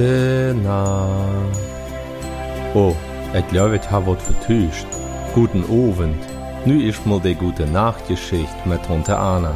Nacht. Oh, ich glaube, ich habe vertuscht. Guten Abend. Nu ist mal die gute Nachtgeschichte mit Tante Anna.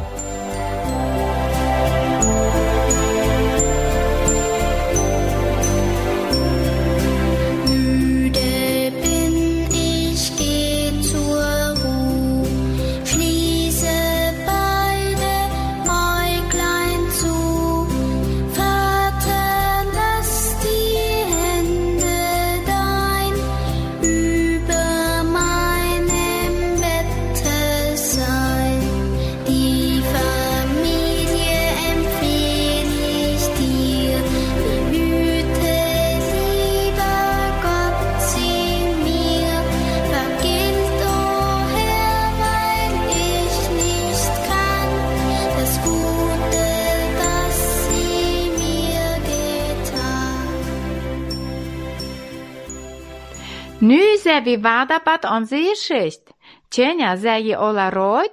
Nu ser vi vaardabat onze geschicht. Tjenja, zei je alla rood?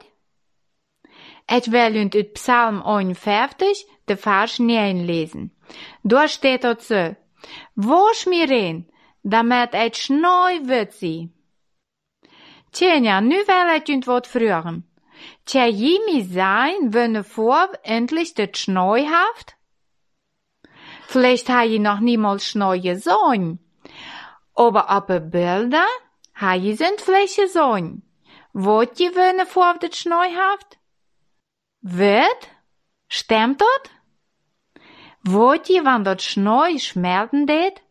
Et wel ut Psalm 51, de vers 9 lesen. Dort steht so, Wosch mir rein, damit et schnoi wird sie. Tjenja, nu wel et junt wat früheren. Tja, jimi sein, wenn vor endlich det Schneu haft? Vielleicht ha je noch niemals Schneu gesehen. Aber Bilder ha je sind vielleicht gesehen. Wat je wenn vor det Schneu haft? Wird? Stimmt dat? Wat je wann dat Schneu schmelten deed?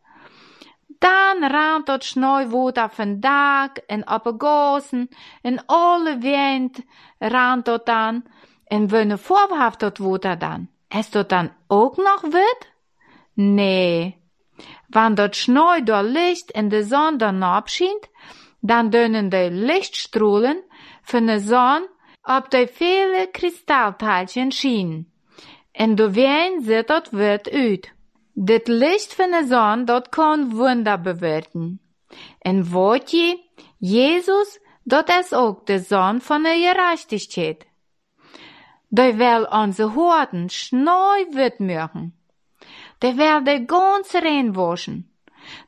Dan raant dat Schneu woed auf den Dak en op de gossen en alle wind raant dat dan. En wenn vorhaft dat woed dat dan? Is dat dan ook nog wit? Nee. Wann dat Schneu door Licht in de zon dan abschient, dan dünnen de Lichtstrahlen von de zon op de vele kristalteilchen schienen. En door wien ziet dat wit uit. Dit licht van de zon, dat kan wunder bewirken. En wat je, Jezus, dat is ook de zon van de gerechtigheid. Die will onze Horden schneu wit machen. Die will de ganze rein waschen.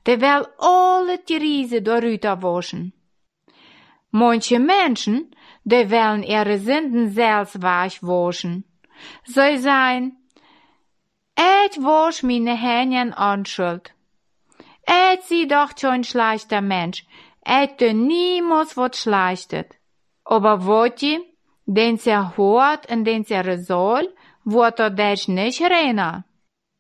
Die will alle die Riese darüber waschen. Manche Menschen, die wollen ihre Sünden selbst weich waschen. Sie sein, ich wasch meine Hände anschuld. Ich sie doch schon schlechter Mensch. Ich tu niemals wat schlechtet. Aber wat je, den sie hört und den sie soll, wird er dich nicht reiner.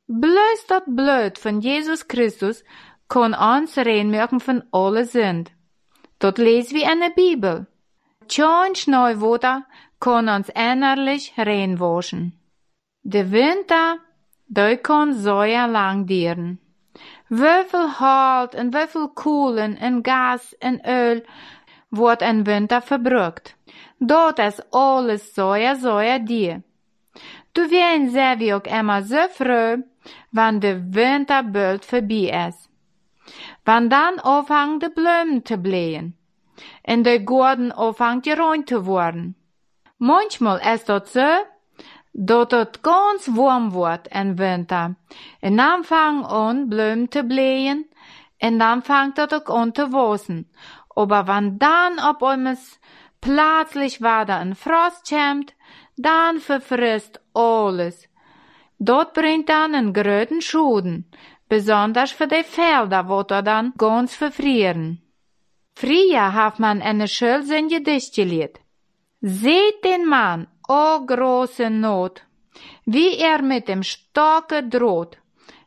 Bloß dat Blut von Jesus Christus kann uns reinmachen von alle Sünd. Dort lesen wir in der Bibel. Schon Schneuwater kann uns innerlich reinwaschen. Der Winter, der kann so lang dienen. Wieviel Halt und wieviel Kohlen und Gas und Öl wird im Winter verbrucht. Dort ist alles so so dir. Du wirst sehr wie auch immer so froh, wenn der Winter bald vorbei ist. Wenn dann aufhängt die Blumen zu blähen, und der Garten aufhängt geräumt zu werden. Manchmal ist das so, dass es ganz warm wird im Winter, und dann fangen an Blumen zu blähen, und dann fängt es auch an zu wachsen. Aber wenn dann auf einmal plötzlich wieder ein Frost kommt, dann verfrisst alles. Dort bringt dann einen gröten Schuden, besonders für die Felder, wo da dann ganz verfrieren. Früher hat man eine Gedicht gelehrt. Seht den Mann, o große Not, wie er mit dem Stocke droht.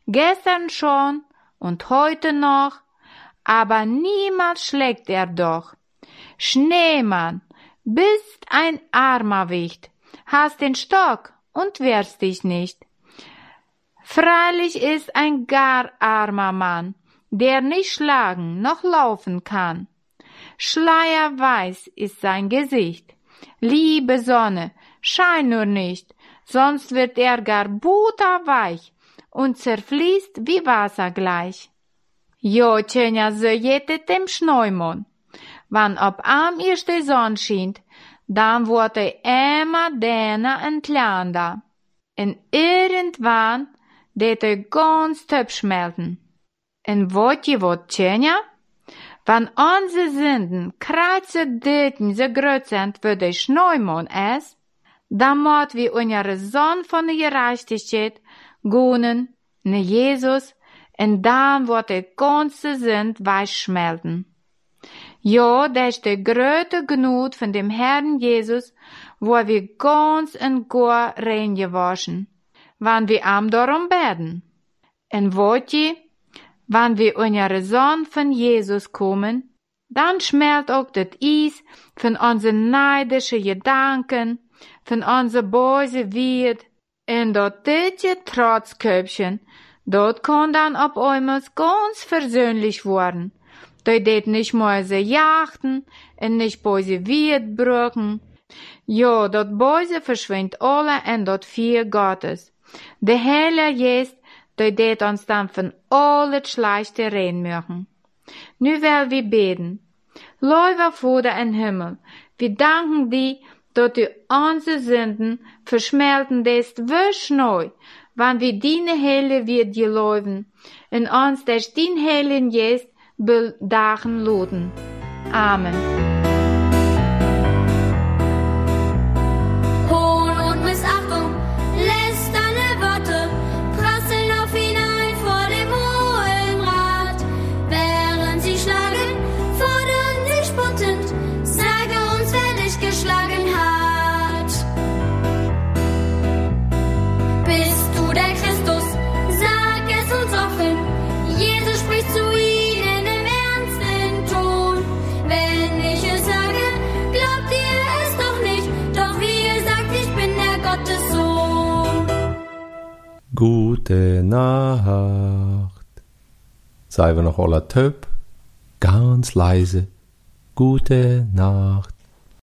Gestern schon und heute noch, aber niemals schlägt er doch. Schneemann, bist ein armer Wicht, hast den Stock und wehrst dich nicht. Freilich ist ein gar armer Mann, der nicht schlagen noch laufen kann. Schleierweiß ist sein Gesicht. Liebe Sonne, schein nur nicht, sonst wird er gar butterweich und zerfließt wie Wasser gleich. Jo, tjenja, so jetet dem Schneumon. Wann ob am erst die Sonne dann wurde immer däner entlander. Und irgendwann det er ganz töp schmelten. En wat je wat tjenja? Wann onze Sünden kratze döten so groß sind, wie der Schneumond ist, dann moet wir unsere Sonn von der Gerechtigkeit gonen, ne Jesus, en dann wird der ganze Sünd weich schmelten. Ja, das ist der größte Gnut von dem Herrn Jesus, wo wir ganz und gar rein gewaschen, wann wir am darum beten. Wollt ihr, wann wir unsere Sonn von Jesus kommen, dann schmelt auch das Eis von unseren neidischen Gedanken, von unser böse Wied, und dort ditje Trotzköpfchen, dort kann dann ab einmal ganz versöhnlich werden. Dort det nicht Mäuse jachten und nicht böse Wied brücken. Ja, dort böse verschwindt alle und dort vier Gottes. Der Heilige jest, dort det uns dann von alle Schlechte reden mögen. Nu will wir beten. Läufer Vater im Himmel, wir danken dir, dat du unsere Sünden verschmelten lässt wisch neu, wann wir deine Helle wird geläufen, in uns des din Hellen jest bedachen loten. Amen. Gute Nacht. Sei wir noch aller Töp, ganz leise. Gute Nacht.